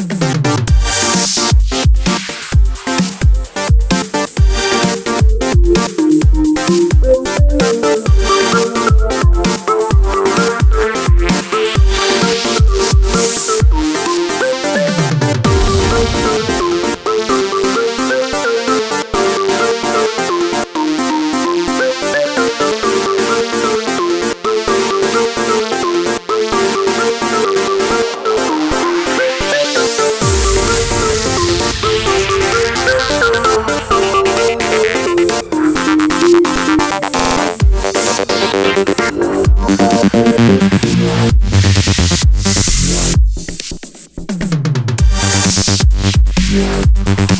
Yeah. Gracias.